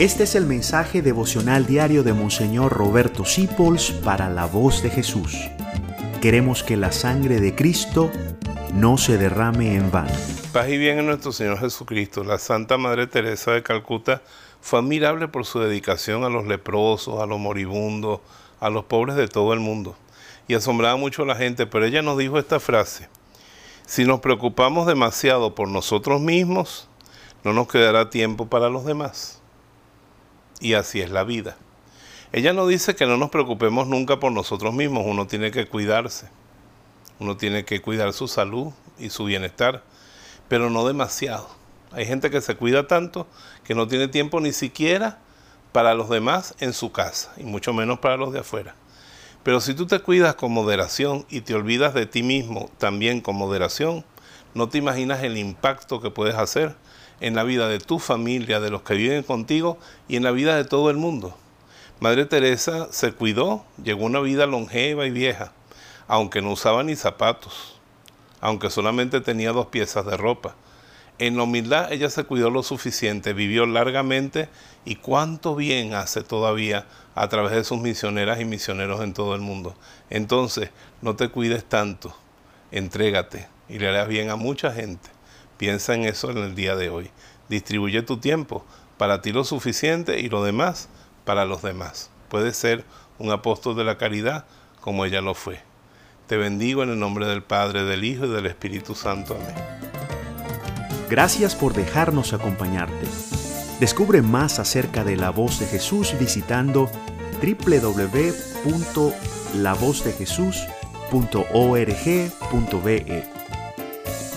Este es el mensaje devocional diario de Monseñor Roberto Sipols para la voz de Jesús. Queremos que la sangre de Cristo no se derrame en vano. Paz y bien en nuestro Señor Jesucristo. La Santa Madre Teresa de Calcuta fue admirable por su dedicación a los leprosos, a los moribundos, a los pobres de todo el mundo. Y asombraba mucho a la gente, pero ella nos dijo esta frase. Si nos preocupamos demasiado por nosotros mismos, no nos quedará tiempo para los demás y así es la vida. Ella no dice que no nos preocupemos nunca por nosotros mismos, uno tiene que cuidarse, uno tiene que cuidar su salud y su bienestar, pero no demasiado. Hay gente que se cuida tanto que no tiene tiempo ni siquiera para los demás en su casa, y mucho menos para los de afuera. Pero si tú te cuidas con moderación y te olvidas de ti mismo también con moderación, no te imaginas el impacto que puedes hacer en la vida de tu familia, de los que viven contigo y en la vida de todo el mundo. Madre Teresa se cuidó, llegó una vida longeva y vieja, aunque no usaba ni zapatos, aunque solamente tenía dos piezas de ropa. En la humildad ella se cuidó lo suficiente, vivió largamente y cuánto bien hace todavía a través de sus misioneras y misioneros en todo el mundo. Entonces, no te cuides tanto, entrégate y le harás bien a mucha gente. Piensa en eso en el día de hoy. Distribuye tu tiempo, para ti lo suficiente y lo demás para los demás. Puedes ser un apóstol de la caridad como ella lo fue. Te bendigo en el nombre del Padre, del Hijo y del Espíritu Santo. Amén. Gracias por dejarnos acompañarte. Descubre más acerca de la voz de Jesús visitando www.lavozdejesús.org.be